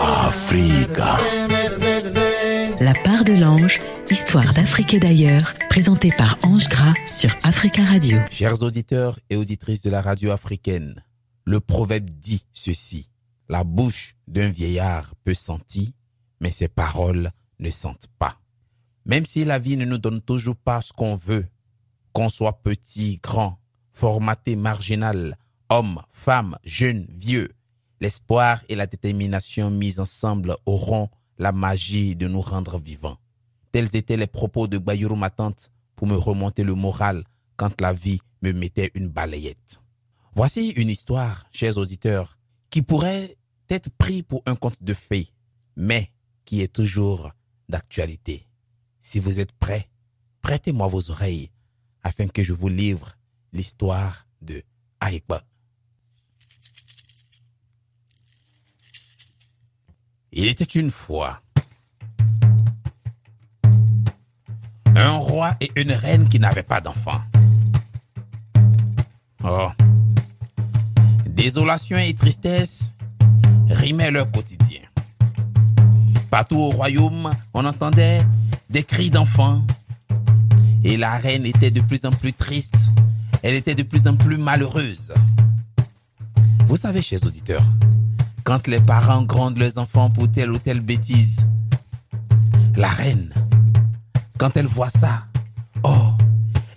Africa. La part de l'ange, histoire d'Afrique et d'ailleurs, présentée par Ange Gras sur Africa Radio. Chers auditeurs et auditrices de la radio africaine, le proverbe dit ceci. La bouche d'un vieillard peut sentir, mais ses paroles ne sentent pas. Même si la vie ne nous donne toujours pas ce qu'on veut, qu'on soit petit, grand, formaté, marginal, homme, femme, jeune, vieux, l'espoir et la détermination mis ensemble auront la magie de nous rendre vivants. Tels étaient les propos de Bayuru ma tante pour me remonter le moral quand la vie me mettait une balayette. Voici une histoire, chers auditeurs, qui pourrait être pris pour un conte de fées, mais qui est toujours d'actualité. Si vous êtes prêts, prêtez-moi vos oreilles afin que je vous livre l'histoire de Aïkba. Il était une fois un roi et une reine qui n'avaient pas d'enfants. Oh. Désolation et tristesse rimaient leur quotidien. Partout au royaume, on entendait des cris d'enfants. Et la reine était de plus en plus triste. Elle était de plus en plus malheureuse. Vous savez, chers auditeurs, quand les parents grondent leurs enfants pour telle ou telle bêtise, la reine, quand elle voit ça, oh,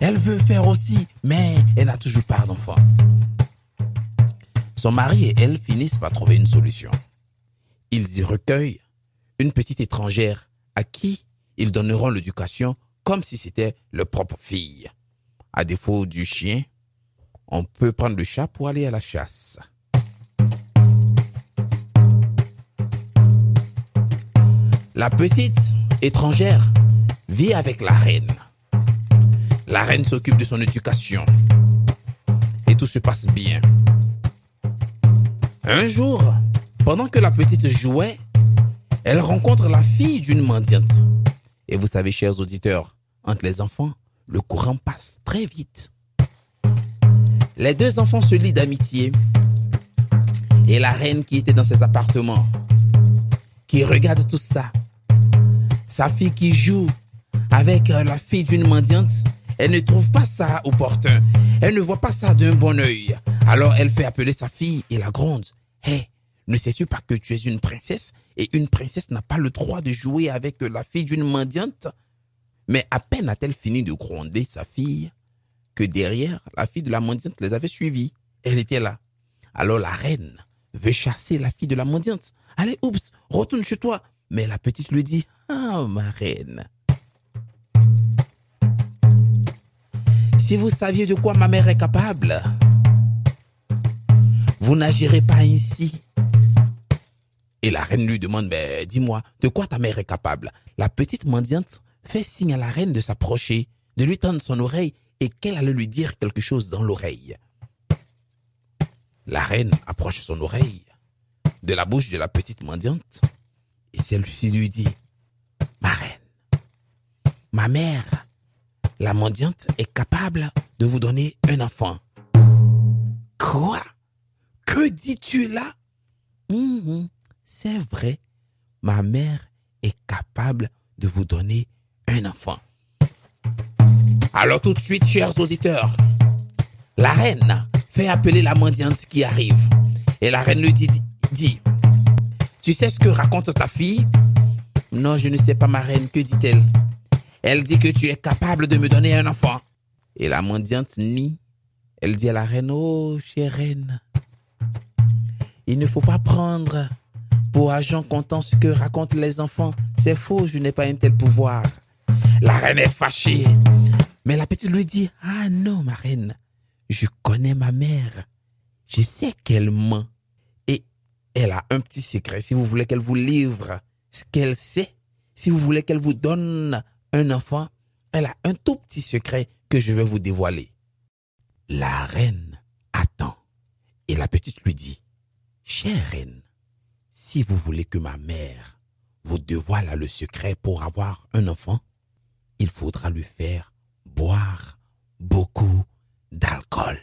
elle veut faire aussi, mais elle n'a toujours pas d'enfant. Son mari et elle finissent par trouver une solution. Ils y recueillent une petite étrangère à qui ils donneront l'éducation comme si c'était leur propre fille. À défaut du chien, on peut prendre le chat pour aller à la chasse. La petite étrangère vit avec la reine. La reine s'occupe de son éducation. Et tout se passe bien. Un jour, pendant que la petite jouait, elle rencontre la fille d'une mendiante. Et vous savez, chers auditeurs, entre les enfants, le courant passe très vite. Les deux enfants se lient d'amitié. Et la reine qui était dans ses appartements, qui regarde tout ça, sa fille qui joue avec euh, la fille d'une mendiante, elle ne trouve pas ça opportun. Elle ne voit pas ça d'un bon œil. Alors elle fait appeler sa fille et la gronde. Hé, ne sais-tu pas que tu es une princesse? Et une princesse n'a pas le droit de jouer avec la fille d'une mendiante? Mais à peine a-t-elle fini de gronder sa fille que derrière, la fille de la mendiante les avait suivis. Elle était là. Alors la reine veut chasser la fille de la mendiante. Allez, oups, retourne chez toi. Mais la petite lui dit, ah, ma reine. Si vous saviez de quoi ma mère est capable, vous n'agirez pas ainsi. Et la reine lui demande, ben, dis-moi, de quoi ta mère est capable? La petite mendiante fait signe à la reine de s'approcher, de lui tendre son oreille et qu'elle allait lui dire quelque chose dans l'oreille. La reine approche son oreille de la bouche de la petite mendiante et celle-ci lui dit, ma reine, ma mère, la mendiante, est capable de vous donner un enfant. Quoi? Que dis-tu là? Mhm, C'est vrai, ma mère est capable de vous donner un enfant. Alors tout de suite, chers auditeurs, la reine fait appeler la mendiante qui arrive. Et la reine lui dit, dit, tu sais ce que raconte ta fille? Non, je ne sais pas, ma reine, que dit-elle? Elle dit que tu es capable de me donner un enfant. Et la mendiante nie. Elle dit à la reine, oh, chère reine, il ne faut pas prendre pour agent comptant ce que racontent les enfants. C'est faux, je n'ai pas un tel pouvoir. La reine est fâchée. Mais la petite lui dit, ah non, ma reine, je connais ma mère. Je sais qu'elle ment. Elle a un petit secret. Si vous voulez qu'elle vous livre ce qu'elle sait, si vous voulez qu'elle vous donne un enfant, elle a un tout petit secret que je vais vous dévoiler. La reine attend. Et la petite lui dit, chère reine, si vous voulez que ma mère vous dévoile le secret pour avoir un enfant, il faudra lui faire boire beaucoup d'alcool.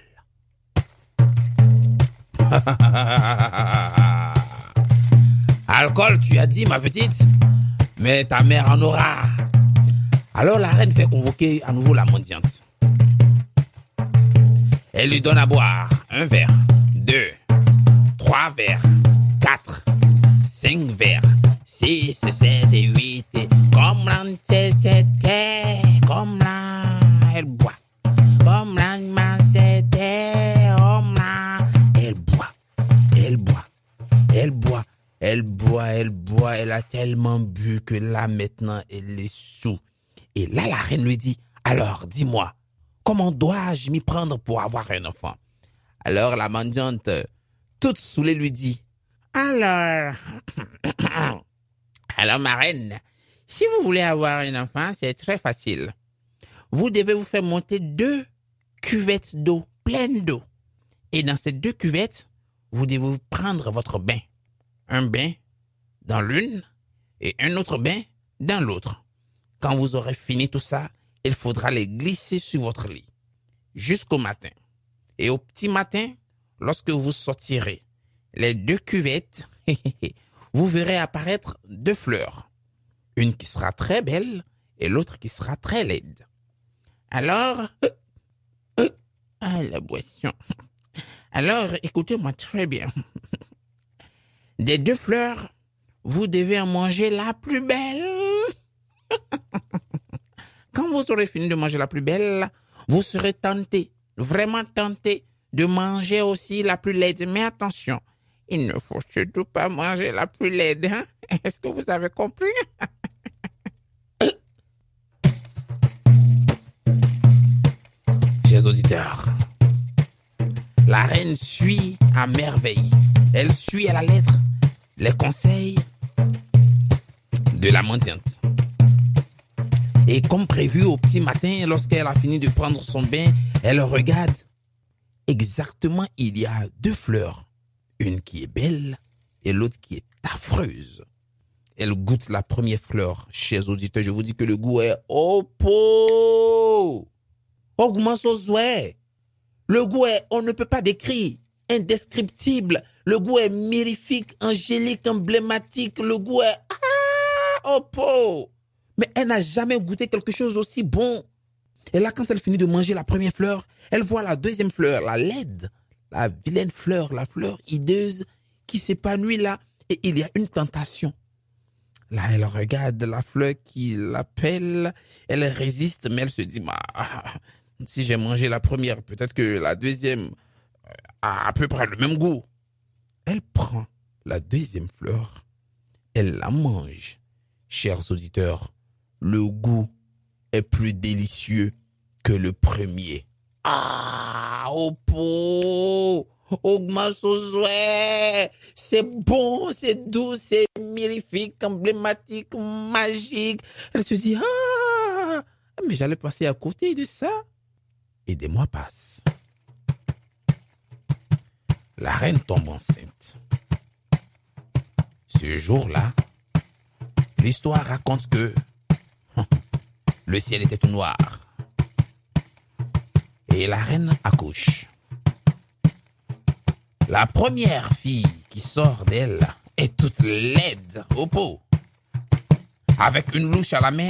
Alcool, tu as dit, ma petite Mais ta mère en aura. Alors la reine fait convoquer à nouveau la mendiante. Elle lui donne à boire un verre, deux, trois verres, quatre, cinq verres, six, sept et huit. Comme là, c'était, comme là, a tellement bu que là, maintenant, elle est sous. Et là, la reine lui dit, alors, dis-moi, comment dois-je m'y prendre pour avoir un enfant? Alors, la mendiante, toute saoulée, lui dit, alors, alors, ma reine, si vous voulez avoir un enfant, c'est très facile. Vous devez vous faire monter deux cuvettes d'eau, pleines d'eau. Et dans ces deux cuvettes, vous devez prendre votre bain. Un bain dans l'une et un autre bain dans l'autre. Quand vous aurez fini tout ça, il faudra les glisser sur votre lit jusqu'au matin. Et au petit matin, lorsque vous sortirez les deux cuvettes, vous verrez apparaître deux fleurs. Une qui sera très belle et l'autre qui sera très laide. Alors, ah, la boisson. Alors, écoutez-moi très bien. Des deux fleurs, vous devez en manger la plus belle. Quand vous aurez fini de manger la plus belle, vous serez tenté, vraiment tenté, de manger aussi la plus laide. Mais attention, il ne faut surtout pas manger la plus laide. Hein? Est-ce que vous avez compris? Chers auditeurs, la reine suit à merveille. Elle suit à la lettre les conseils de la mendiante. Et comme prévu au petit matin, lorsqu'elle a fini de prendre son bain, elle regarde. Exactement, il y a deux fleurs. Une qui est belle et l'autre qui est affreuse. Elle goûte la première fleur. Chers auditeurs, je vous dis que le goût est pot. Augmente Le goût est, on ne peut pas décrire, indescriptible. Le goût est mirifique, angélique, emblématique. Le goût est, ah, au pot mais elle n'a jamais goûté quelque chose aussi bon. Et là, quand elle finit de manger la première fleur, elle voit la deuxième fleur, la laide, la vilaine fleur, la fleur hideuse qui s'épanouit là, et il y a une tentation. Là, elle regarde la fleur qui l'appelle, elle résiste, mais elle se dit, bah, si j'ai mangé la première, peut-être que la deuxième a à peu près le même goût. Elle prend la deuxième fleur, elle la mange. Chers auditeurs, le goût est plus délicieux que le premier. Ah, au pot, c'est bon, c'est doux, c'est mirifique, emblématique, magique. Elle se dit, ah, mais j'allais passer à côté de ça. Et des mois passent. La reine tombe enceinte. Ce jour-là, l'histoire raconte que le ciel était tout noir. Et la reine accouche. La première fille qui sort d'elle est toute laide au pot, avec une louche à la main,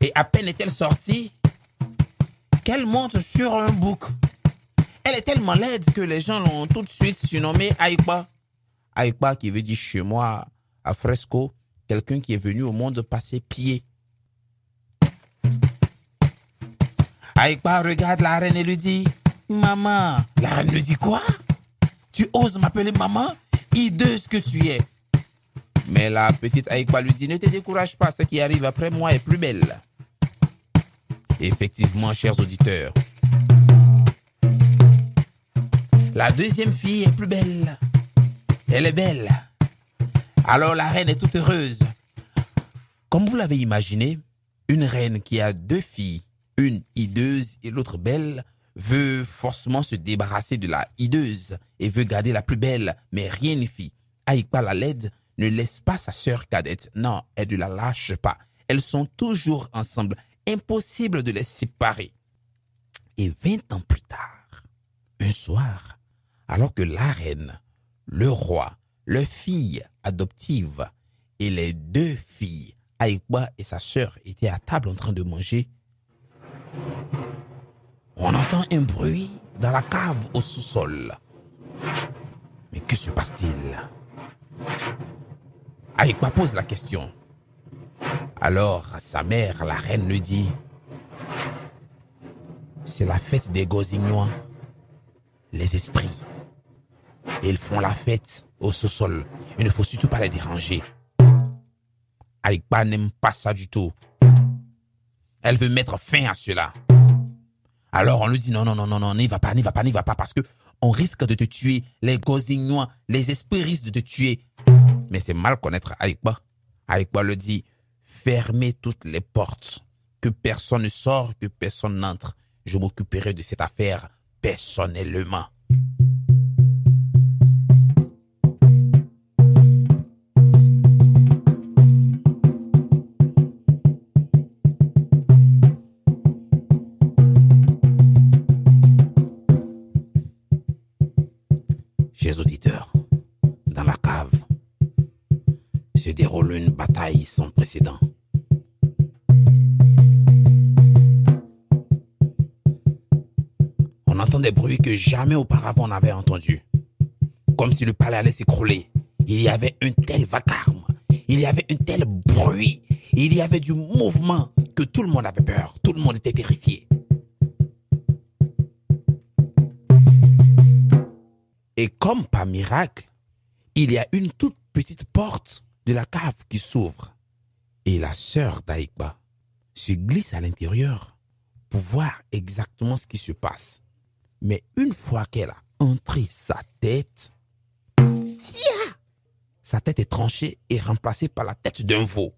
et à peine est-elle sortie qu'elle monte sur un bouc. Elle est tellement laide que les gens l'ont tout de suite surnommée Aïkba. Aïkba qui veut dire chez moi, à fresco, quelqu'un qui est venu au monde passer pied. Aïkba regarde la reine et lui dit Maman. La reine lui dit Quoi? Tu oses m'appeler maman? Hideuse que tu es. Mais la petite Aïkba lui dit Ne te décourage pas, ce qui arrive après moi est plus belle. Effectivement, chers auditeurs, la deuxième fille est plus belle. Elle est belle. Alors la reine est toute heureuse. Comme vous l'avez imaginé, une reine qui a deux filles une hideuse et l'autre belle, veut forcément se débarrasser de la hideuse et veut garder la plus belle, mais rien n'y fit. Aïkba la laide ne laisse pas sa sœur cadette. Non, elle ne la lâche pas. Elles sont toujours ensemble. Impossible de les séparer. Et vingt ans plus tard, un soir, Alors que la reine, le roi, leur fille adoptive et les deux filles, Aïkba et sa sœur, étaient à table en train de manger, on entend un bruit dans la cave au sous-sol. Mais que se passe-t-il? Aïkba pose la question. Alors sa mère, la reine, lui dit C'est la fête des Gozignois, les esprits. Ils font la fête au sous-sol. Il ne faut surtout pas les déranger. Aïkba n'aime pas ça du tout. Elle veut mettre fin à cela. Alors on lui dit non, non, non, non, non, n'y va pas, n'y va pas, n'y va pas, parce que on risque de te tuer. Les Gozignois, les esprits risquent de te tuer. Mais c'est mal connaître Aïkba. Aïkba le dit, fermez toutes les portes. Que personne ne sort, que personne n'entre. Je m'occuperai de cette affaire personnellement. On entend des bruits que jamais auparavant on n'avait entendus. Comme si le palais allait s'écrouler. Il y avait un tel vacarme. Il y avait un tel bruit. Il y avait du mouvement que tout le monde avait peur. Tout le monde était terrifié. Et comme par miracle, il y a une toute petite porte de la cave qui s'ouvre. Et la sœur d'Aïkba se glisse à l'intérieur pour voir exactement ce qui se passe. Mais une fois qu'elle a entré sa tête, sa tête est tranchée et remplacée par la tête d'un veau.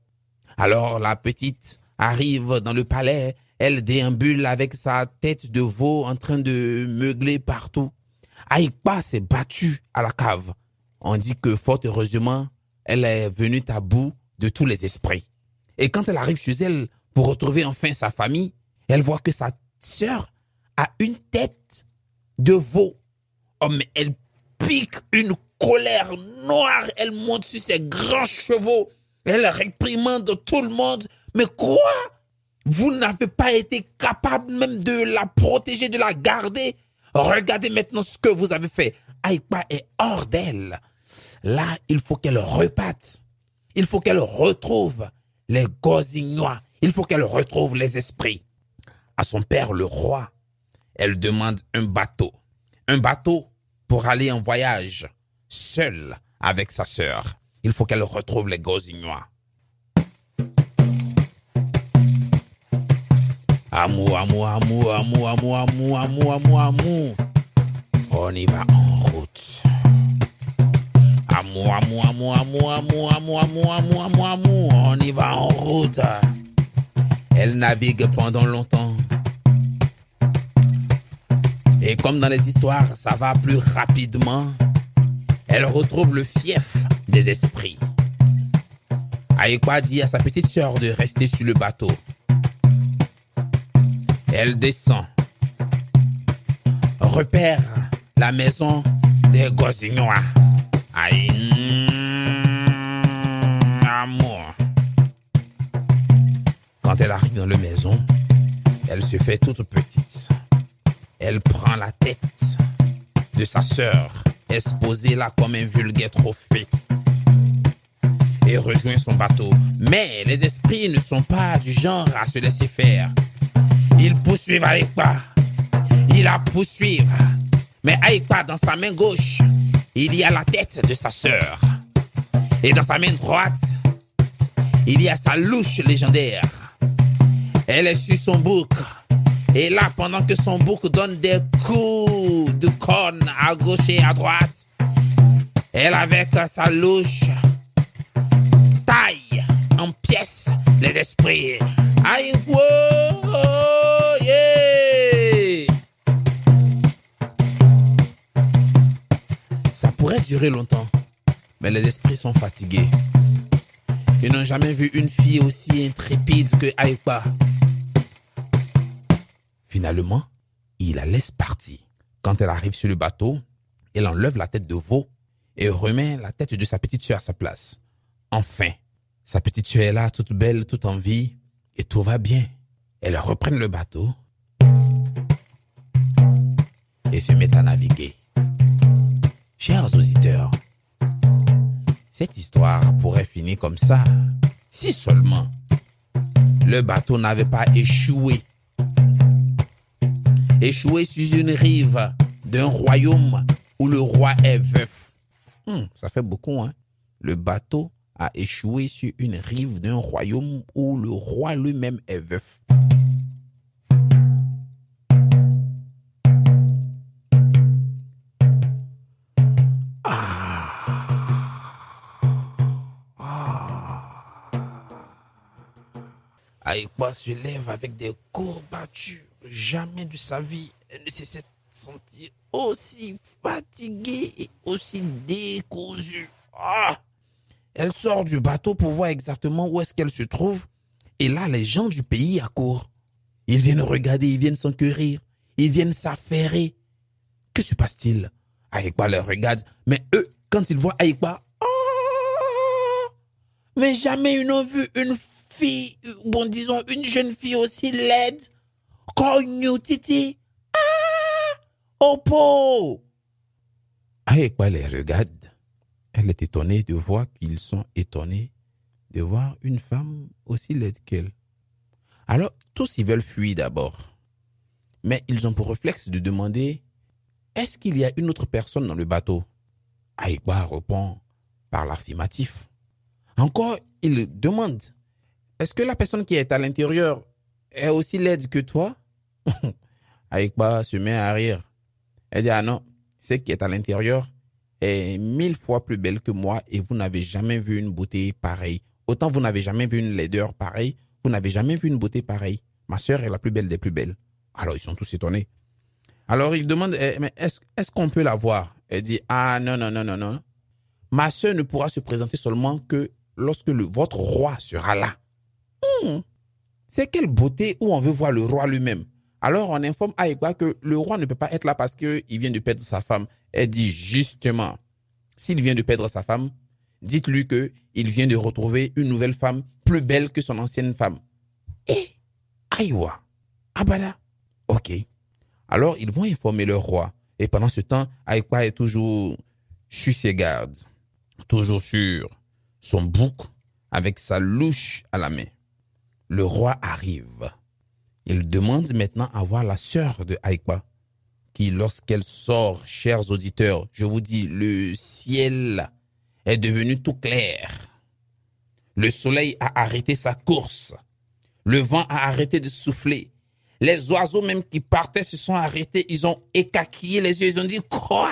Alors la petite arrive dans le palais, elle déambule avec sa tête de veau en train de meugler partout. Aïkba s'est battue à la cave. On dit que fort heureusement, elle est venue à bout de tous les esprits. Et quand elle arrive chez elle pour retrouver enfin sa famille, elle voit que sa sœur a une tête de veau. Oh, mais elle pique une colère noire. Elle monte sur ses grands chevaux. Elle réprimande tout le monde. Mais quoi? Vous n'avez pas été capable même de la protéger, de la garder? Regardez maintenant ce que vous avez fait. Aïkba est hors d'elle. Là, il faut qu'elle reparte. Il faut qu'elle retrouve les Gozignois. Il faut qu'elle retrouve les esprits. À son père, le roi, elle demande un bateau. Un bateau pour aller en voyage, seule avec sa sœur. Il faut qu'elle retrouve les Gozignois. Amour, amour, amour, amour, amour, amour, amour, amour, amour. On y va en route. On y va en route. Elle navigue pendant longtemps. Et comme dans les histoires, ça va plus rapidement. Elle retrouve le fief des esprits. Aïkwa dit à sa petite sœur de rester sur le bateau. Elle descend. Repère la maison des Gozignois. Aïe. Amour. Quand elle arrive dans la maison, elle se fait toute petite. Elle prend la tête de sa sœur, exposée là comme un vulgaire trophée, et rejoint son bateau. Mais les esprits ne sont pas du genre à se laisser faire. Ils poursuivent Aïkba. Ils la poursuivent. Mais Aïkba, dans sa main gauche, il y a la tête de sa sœur. Et dans sa main droite, il y a sa louche légendaire. Elle est sur son bouc. Et là, pendant que son bouc donne des coups de corne à gauche et à droite, elle, avec sa louche, taille en pièces les esprits. Aïe, wow, pourrait durer longtemps, mais les esprits sont fatigués. Ils n'ont jamais vu une fille aussi intrépide que Aïkba. Finalement, il la laisse partir. Quand elle arrive sur le bateau, Il enlève la tête de veau et remet la tête de sa petite soeur à sa place. Enfin, sa petite soeur est là, toute belle, toute en vie, et tout va bien. Elles reprennent le bateau et se mettent à naviguer. Chers auditeurs, cette histoire pourrait finir comme ça, si seulement le bateau n'avait pas échoué. Échoué sur une rive d'un royaume où le roi est veuf. Hmm, ça fait beaucoup, hein? Le bateau a échoué sur une rive d'un royaume où le roi lui-même est veuf. Aïkba se lève avec des courbatures. Jamais de sa vie, elle ne s'est sentie aussi fatiguée et aussi décousue. Ah! Elle sort du bateau pour voir exactement où est-ce qu'elle se trouve. Et là, les gens du pays accourent. Ils viennent regarder, ils viennent s'enquérir, ils viennent s'affairer. Que se passe-t-il? Aïkba les regarde, mais eux, quand ils voient Aïkba, oh Mais jamais ils n'ont vu une fille, bon disons une jeune fille aussi laide, cognou titi. Ah Opo Aïkba les regarde. Elle est étonnée de voir qu'ils sont étonnés de voir une femme aussi laide qu'elle. Alors, tous ils veulent fuir d'abord. Mais ils ont pour réflexe de demander Est-ce qu'il y a une autre personne dans le bateau? Aïkba répond par l'affirmatif. Encore, il demande Est-ce que la personne qui est à l'intérieur est aussi laide que toi? Aïkba se met à rire. Elle dit Ah non, celle qui est à l'intérieur est mille fois plus belle que moi et vous n'avez jamais vu une beauté pareille. Autant vous n'avez jamais vu une laideur pareille, vous n'avez jamais vu une beauté pareille. Ma sœur est la plus belle des plus belles. Alors ils sont tous étonnés. Alors ils demandent, eh, mais est-ce est qu'on peut la voir? Elle dit, ah non, non, non, non, non. Ma sœur ne pourra se présenter seulement que lorsque votre roi sera là. C'est quelle beauté où on veut voir le roi lui-même. Alors on informe Aïkba que le roi ne peut pas être là parce qu'il vient de perdre sa femme. Elle dit justement, s'il vient de perdre sa femme, dites-lui que il vient de retrouver une nouvelle femme plus belle que son ancienne femme. Et Aïwa, Abada. Ok. Alors ils vont informer le roi. Et pendant ce temps, Aïkba est toujours sur ses gardes, toujours sur son bouc, avec sa louche à la main. Le roi arrive. Il demande maintenant à voir la sœur de Aïkba, qui lorsqu'elle sort, chers auditeurs, je vous dis, le ciel est devenu tout clair. Le soleil a arrêté sa course. Le vent a arrêté de souffler. Les oiseaux même qui partaient se sont arrêtés. Ils ont écaquillé les yeux. Ils ont dit, quoi?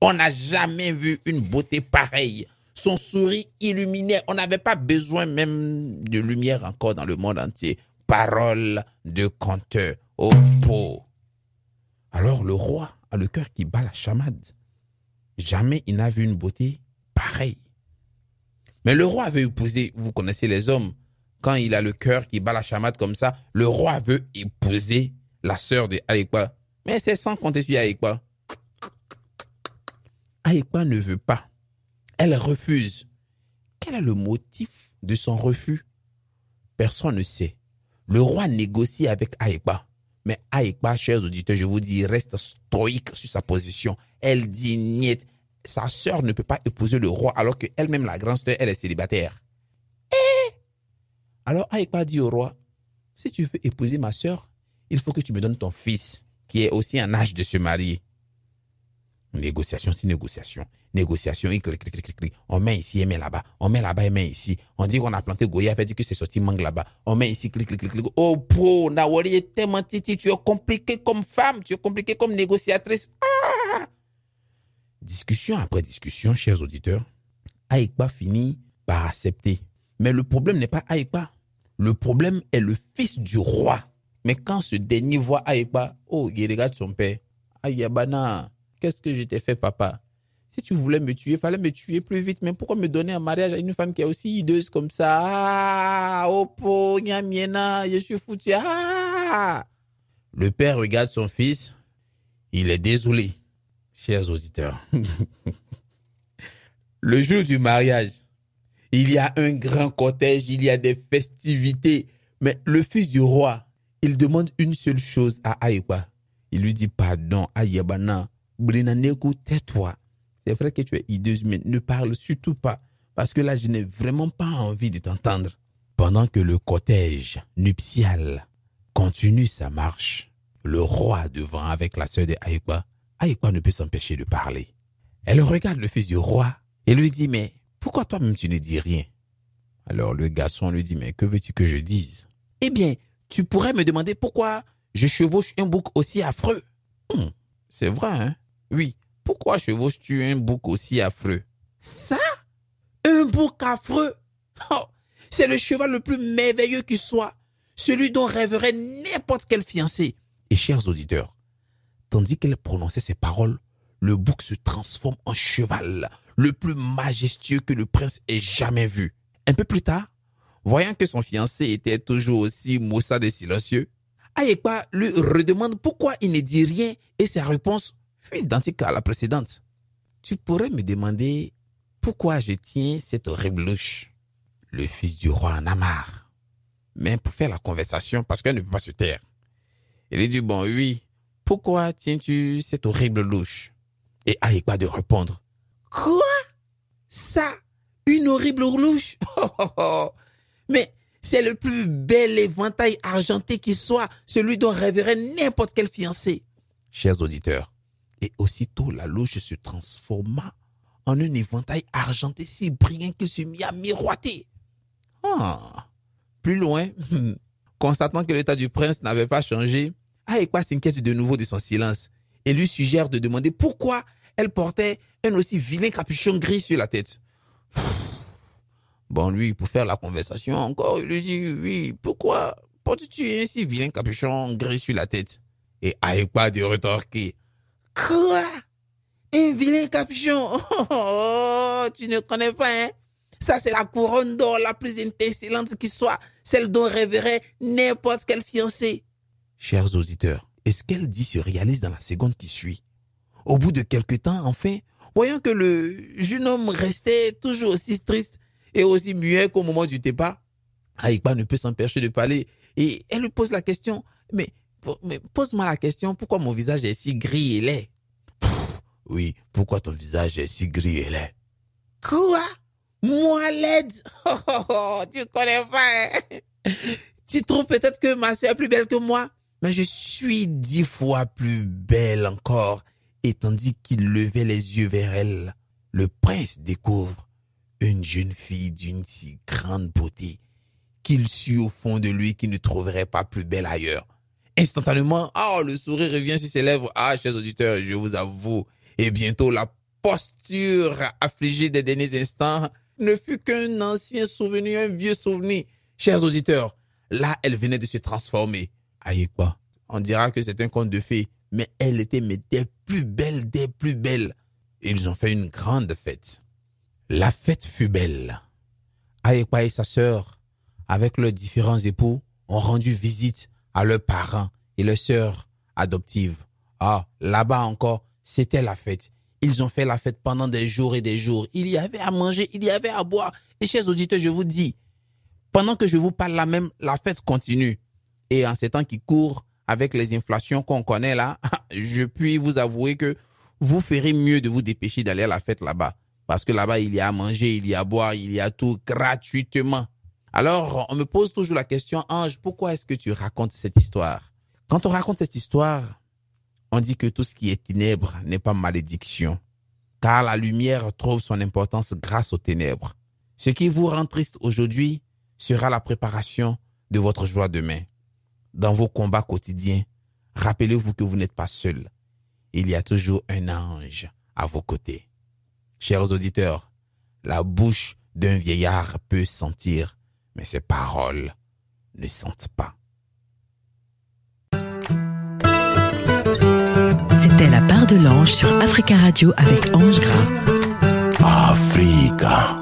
On n'a jamais vu une beauté pareille. Son sourire illuminait. On n'avait pas besoin même de lumière encore dans le monde entier. Parole de conteur. Oh, pot. Alors le roi a le cœur qui bat la chamade. Jamais il n'a vu une beauté pareille. Mais le roi veut épouser, vous connaissez les hommes, quand il a le cœur qui bat la chamade comme ça, le roi veut épouser la sœur de Aïkba. Mais c'est sans compter sur Aïkba. Aïkba ne veut pas. Elle refuse. Quel est le motif de son refus? Personne ne sait. Le roi négocie avec Aïkba. Mais Aïkba, chers auditeurs, je vous dis, reste stoïque sur sa position. Elle dit. Sa sœur ne peut pas épouser le roi alors qu'elle-même, la grande sœur, elle est célibataire. Eh? Alors Aïkba dit au roi, si tu veux épouser ma sœur, il faut que tu me donnes ton fils, qui est aussi en âge de se marier. Négociation, c'est négociation. Négociation, on met ici, on met là-bas. On met là-bas, on met ici. On dit qu'on a planté Goya, fait dire que c'est sorti mangue là-bas. On met ici, clic, clic, clic, clic. Oh, pro, Nawari est tellement titi. Tu es compliqué comme femme. Tu es compliqué comme négociatrice. Ah! Discussion après discussion, chers auditeurs. Aïkba finit par accepter. Mais le problème n'est pas Aïkba. Le problème est le fils du roi. Mais quand ce dernier voit Aïkba, oh, il regarde son père. Aïyabana, qu'est-ce que je t'ai fait, papa? Si tu voulais me tuer, fallait me tuer plus vite. Mais pourquoi me donner un mariage à une femme qui est aussi hideuse comme ça? Ah, Opo, miena, je suis foutu. Ah Le père regarde son fils. Il est désolé. Chers auditeurs, le jour du mariage, il y a un grand cortège, il y a des festivités, mais le fils du roi, il demande une seule chose à Aïba. Il lui dit pardon, Aïbana, Brinanego, tais-toi. C'est vrai que tu es hideuse, mais ne parle surtout pas, parce que là, je n'ai vraiment pas envie de t'entendre. Pendant que le cortège nuptial continue sa marche, le roi devant avec la sœur de Aïkwa, Aïkwa ne peut s'empêcher de parler. Elle regarde le fils du roi et lui dit, mais pourquoi toi-même tu ne dis rien? Alors le garçon lui dit, mais que veux-tu que je dise? Eh bien, tu pourrais me demander pourquoi je chevauche un bouc aussi affreux. Hum, c'est vrai, hein? Oui, pourquoi chevauches-tu un bouc aussi affreux? Ça? Un bouc affreux? Oh, C'est le cheval le plus merveilleux qui soit, celui dont rêverait n'importe quel fiancé. Et chers auditeurs, tandis qu'elle prononçait ces paroles, le bouc se transforme en cheval, le plus majestueux que le prince ait jamais vu. Un peu plus tard, voyant que son fiancé était toujours aussi maussade et silencieux, Ayekpa lui redemande pourquoi il ne dit rien et sa réponse fut identique à la précédente. Tu pourrais me demander pourquoi je tiens cette horrible louche. Le fils du roi en a. Mais pour faire la conversation, parce qu'elle ne peut pas se taire, il dit, bon, oui, pourquoi tiens-tu cette horrible louche? Et Aïkba de répondre, quoi? Ça? Une horrible louche? Mais c'est le plus bel éventail argenté qui soit, celui dont rêverait n'importe quel fiancé. Chers auditeurs, et aussitôt la louche se transforma en un éventail argenté si brillant qu'il se mit à miroiter. Ah, plus loin, constatant que l'état du prince n'avait pas changé, Aekwa s'inquiète de nouveau de son silence et lui suggère de demander pourquoi elle portait un aussi vilain capuchon gris sur la tête. Bon, lui, pour faire la conversation encore, il lui dit, oui, pourquoi portes-tu un si vilain capuchon gris sur la tête? Et Aekwa de retorquer, quoi? Un vilain capuchon oh, tu ne connais pas, hein? Ça, c'est la couronne d'or la plus excellente qui soit, celle dont rêverait n'importe quel fiancé. Chers auditeurs, est ce qu'elle dit se réalise dans la seconde qui suit? Au bout de quelque temps, enfin, voyant que le jeune homme restait toujours aussi triste et aussi muet qu'au moment du départ, Aïkba ne peut s'empêcher de parler et elle lui pose la question, mais, pose-moi la question, pourquoi mon visage est si gris et laid? Oui, pourquoi ton visage est si gris et laid? Quoi? Moi laide oh, oh, oh, Tu connais pas hein? Tu trouves peut-être que ma sœur est plus belle que moi? Mais je suis dix fois plus belle encore. Et tandis qu'il levait les yeux vers elle, le prince découvre une jeune fille d'une si grande beauté qu'il sut au fond de lui qu'il ne trouverait pas plus belle ailleurs. Instantanément, oh, le sourire revient sur ses lèvres. Ah, chers auditeurs, je vous avoue. Et bientôt, la posture affligée des derniers instants ne fut qu'un ancien souvenir, un vieux souvenir. Chers auditeurs, là, elle venait de se transformer. Aïkba. On dira que c'est un conte de fées, mais elle était mais des plus belles, des plus belles. Ils ont fait une grande fête. La fête fut belle. Aïkba et sa sœur, avec leurs différents époux, ont rendu visite à leurs parents et leurs sœurs adoptives. Ah, là-bas encore, c'était la fête. Ils ont fait la fête pendant des jours et des jours. Il y avait à manger, il y avait à boire. Et chers auditeurs, je vous dis, pendant que je vous parle là même, la fête continue. Et en ces temps qui courent, avec les inflations qu'on connaît là, je puis vous avouer que vous ferez mieux de vous dépêcher d'aller à la fête là-bas. Parce que là-bas, il y a à manger, il y a à boire, il y a tout gratuitement. Alors, on me pose toujours la question, Ange, pourquoi est-ce que tu racontes cette histoire? Quand on raconte cette histoire, on dit que tout ce qui est ténèbres n'est pas malédiction. Car la lumière trouve son importance grâce aux ténèbres. Ce qui vous rend triste aujourd'hui sera la préparation de votre joie demain dans vos combats quotidiens, rappelez-vous que vous n'êtes pas seul. Il y a toujours un ange à vos côtés. Chers auditeurs, la bouche d'un vieillard peut sentir, mais ses paroles ne sentent pas. C'était la part de l'ange sur Africa Radio avec Ange Gras. Africa.